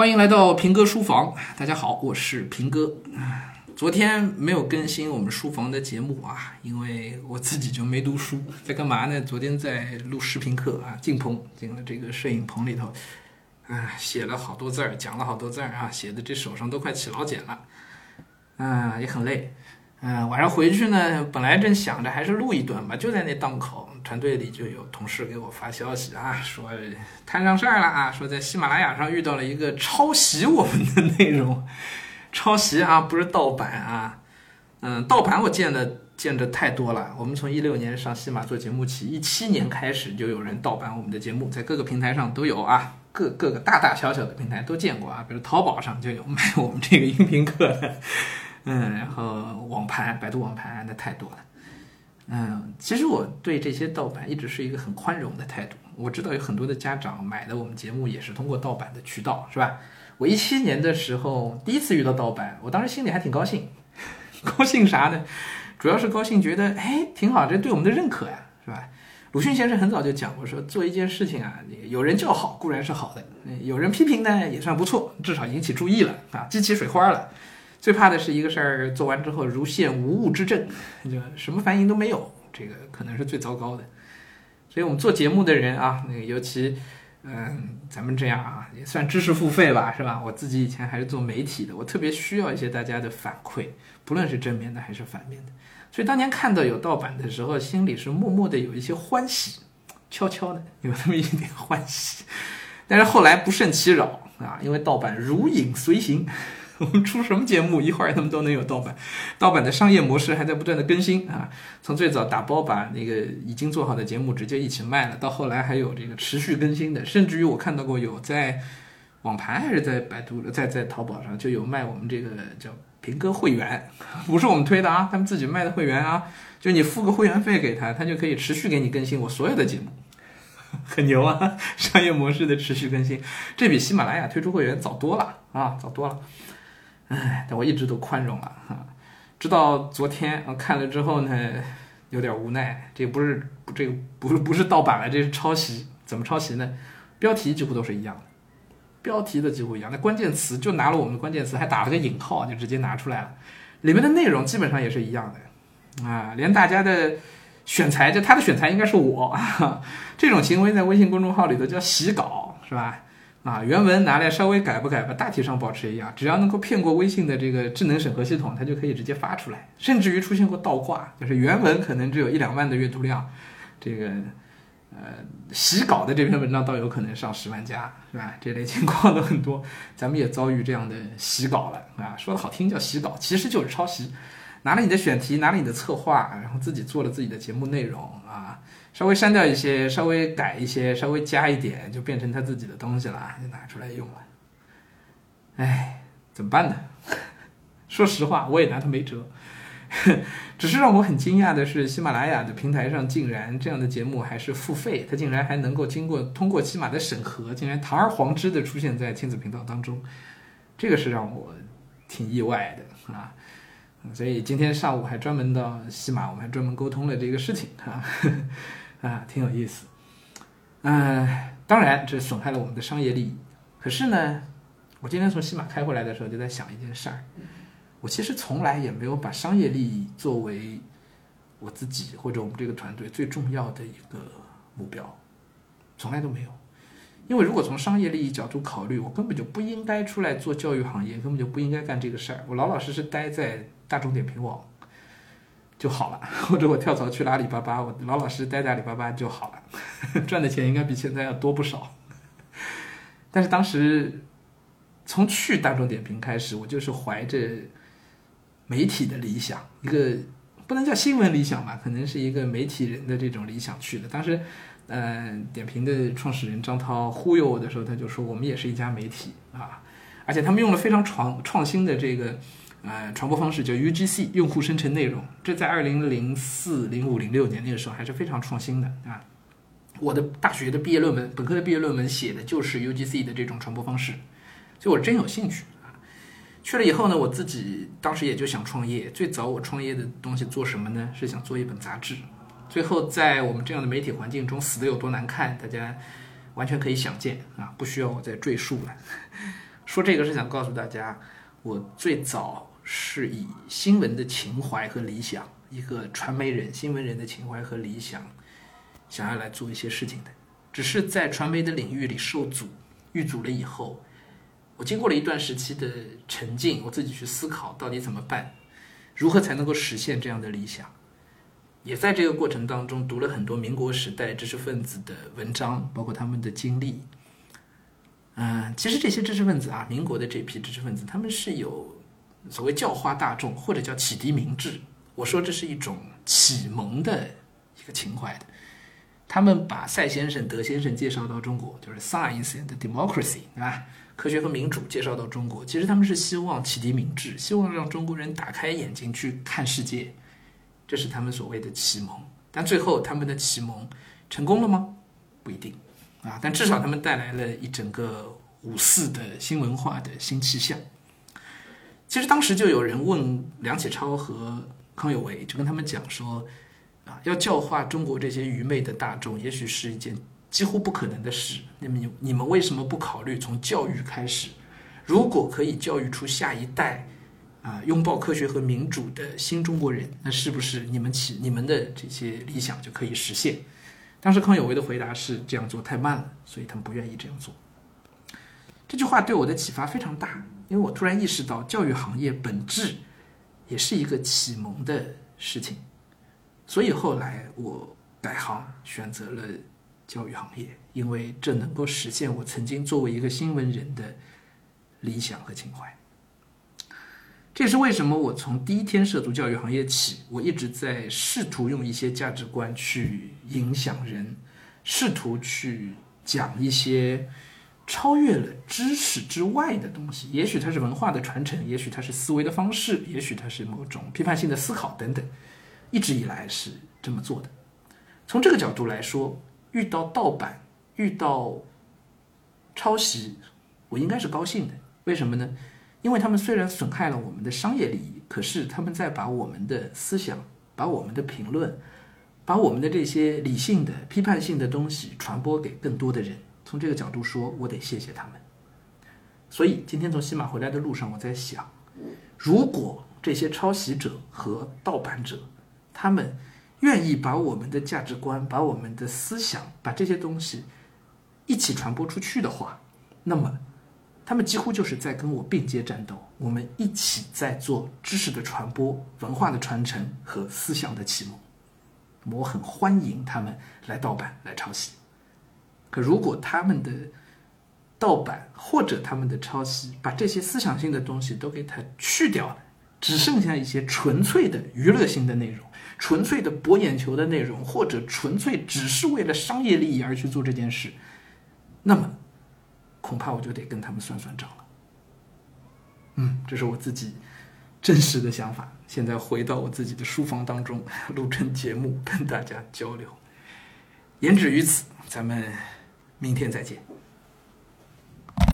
欢迎来到平哥书房，大家好，我是平哥。昨天没有更新我们书房的节目啊，因为我自己就没读书，在干嘛呢？昨天在录视频课啊，进棚进了这个摄影棚里头，啊，写了好多字儿，讲了好多字儿啊，写的这手上都快起老茧了，啊，也很累。嗯，晚上回去呢，本来正想着还是录一段吧，就在那档口，团队里就有同事给我发消息啊，说摊上事儿了啊，说在喜马拉雅上遇到了一个抄袭我们的内容，抄袭啊，不是盗版啊，嗯，盗版我见的见的太多了。我们从一六年上喜马做节目起，一七年开始就有人盗版我们的节目，在各个平台上都有啊，各各个大大小小的平台都见过啊，比如淘宝上就有 卖我们这个音频课的。嗯，然后网盘，百度网盘那太多了。嗯，其实我对这些盗版一直是一个很宽容的态度。我知道有很多的家长买的我们节目也是通过盗版的渠道，是吧？我一七年的时候第一次遇到盗版，我当时心里还挺高兴。高兴啥呢？主要是高兴觉得，哎，挺好，这对我们的认可呀，是吧？鲁迅先生很早就讲过，说做一件事情啊，有人叫好固然是好的，有人批评呢也算不错，至少引起注意了啊，激起水花了。最怕的是一个事儿做完之后如现无物之症，就什么反应都没有，这个可能是最糟糕的。所以我们做节目的人啊，那个尤其，嗯，咱们这样啊，也算知识付费吧，是吧？我自己以前还是做媒体的，我特别需要一些大家的反馈，不论是正面的还是反面的。所以当年看到有盗版的时候，心里是默默的有一些欢喜，悄悄的有那么一点欢喜。但是后来不胜其扰啊，因为盗版如影随形。我们出什么节目，一会儿他们都能有盗版，盗版的商业模式还在不断的更新啊。从最早打包把那个已经做好的节目直接一起卖了，到后来还有这个持续更新的，甚至于我看到过有在网盘还是在百度，在在淘宝上就有卖我们这个叫平哥会员，不是我们推的啊，他们自己卖的会员啊，就你付个会员费给他，他就可以持续给你更新我所有的节目，很牛啊，商业模式的持续更新，这比喜马拉雅推出会员早多了啊，早多了。唉，但我一直都宽容了哈，直到昨天我看了之后呢，有点无奈。这不是这个不是不是盗版了，这是抄袭。怎么抄袭呢？标题几乎都是一样的，标题的几乎一样。那关键词就拿了我们的关键词，还打了个引号，就直接拿出来了。里面的内容基本上也是一样的啊，连大家的选材，就他的选材应该是我，这种行为在微信公众号里头叫洗稿，是吧？啊，原文拿来稍微改不改吧，大体上保持一样，只要能够骗过微信的这个智能审核系统，它就可以直接发出来。甚至于出现过倒挂，就是原文可能只有一两万的阅读量，这个呃洗稿的这篇文章倒有可能上十万加，是吧？这类情况都很多，咱们也遭遇这样的洗稿了啊。说的好听叫洗稿，其实就是抄袭，拿了你的选题，拿了你的策划，然后自己做了自己的节目内容啊。稍微删掉一些，稍微改一些，稍微加一点，就变成他自己的东西了，就拿出来用了。哎，怎么办呢？说实话，我也拿他没辙。只是让我很惊讶的是，喜马拉雅的平台上竟然这样的节目还是付费，它竟然还能够经过通过喜马的审核，竟然堂而皇之的出现在亲子频道当中，这个是让我挺意外的啊。所以今天上午还专门到喜马，我们还专门沟通了这个事情啊。啊，挺有意思，嗯，当然这损害了我们的商业利益。可是呢，我今天从西马开回来的时候，就在想一件事儿。我其实从来也没有把商业利益作为我自己或者我们这个团队最重要的一个目标，从来都没有。因为如果从商业利益角度考虑，我根本就不应该出来做教育行业，根本就不应该干这个事儿。我老老实实待在大众点评网。就好了，或者我跳槽去了阿里巴巴，我老老实实待在阿里巴巴就好了，赚的钱应该比现在要多不少。但是当时从去大众点评开始，我就是怀着媒体的理想，一个不能叫新闻理想吧，可能是一个媒体人的这种理想去的。当时，嗯，点评的创始人张涛忽悠我的时候，他就说我们也是一家媒体啊，而且他们用了非常创创新的这个。呃，传播方式叫 UGC，用户生成内容。这在二零零四、零五、零六年那个时候还是非常创新的啊。我的大学的毕业论文，本科的毕业论文写的就是 UGC 的这种传播方式，所以我真有兴趣啊。去了以后呢，我自己当时也就想创业。最早我创业的东西做什么呢？是想做一本杂志。最后在我们这样的媒体环境中死的有多难看，大家完全可以想见啊，不需要我再赘述了。说这个是想告诉大家，我最早是以新闻的情怀和理想，一个传媒人、新闻人的情怀和理想，想要来做一些事情的。只是在传媒的领域里受阻，遇阻了以后，我经过了一段时期的沉静，我自己去思考到底怎么办，如何才能够实现这样的理想。也在这个过程当中读了很多民国时代知识分子的文章，包括他们的经历。嗯，其实这些知识分子啊，民国的这批知识分子，他们是有所谓教化大众或者叫启迪民智。我说这是一种启蒙的一个情怀的。他们把赛先生、德先生介绍到中国，就是 Science and Democracy，对吧？科学和民主介绍到中国，其实他们是希望启迪民智，希望让中国人打开眼睛去看世界，这是他们所谓的启蒙。但最后他们的启蒙成功了吗？不一定。啊，但至少他们带来了一整个五四的新文化的新气象。其实当时就有人问梁启超和康有为，就跟他们讲说，啊，要教化中国这些愚昧的大众，也许是一件几乎不可能的事。那么你你们为什么不考虑从教育开始？如果可以教育出下一代，啊，拥抱科学和民主的新中国人，那是不是你们起你们的这些理想就可以实现？当时康有为的回答是：这样做太慢了，所以他们不愿意这样做。这句话对我的启发非常大，因为我突然意识到，教育行业本质也是一个启蒙的事情。所以后来我改行，选择了教育行业，因为这能够实现我曾经作为一个新闻人的理想和情怀。这也是为什么我从第一天涉足教育行业起，我一直在试图用一些价值观去影响人，试图去讲一些超越了知识之外的东西。也许它是文化的传承，也许它是思维的方式，也许它是某种批判性的思考等等。一直以来是这么做的。从这个角度来说，遇到盗版、遇到抄袭，我应该是高兴的。为什么呢？因为他们虽然损害了我们的商业利益，可是他们在把我们的思想、把我们的评论、把我们的这些理性的、批判性的东西传播给更多的人。从这个角度说，我得谢谢他们。所以今天从西马回来的路上，我在想，如果这些抄袭者和盗版者，他们愿意把我们的价值观、把我们的思想、把这些东西一起传播出去的话，那么。他们几乎就是在跟我并肩战斗，我们一起在做知识的传播、文化的传承和思想的启蒙。我很欢迎他们来盗版、来抄袭。可如果他们的盗版或者他们的抄袭，把这些思想性的东西都给它去掉了，只剩下一些纯粹的娱乐性的内容、纯粹的博眼球的内容，或者纯粹只是为了商业利益而去做这件事，那么。恐怕我就得跟他们算算账了。嗯，这是我自己真实的想法。现在回到我自己的书房当中，录成节目跟大家交流。言止于此，咱们明天再见。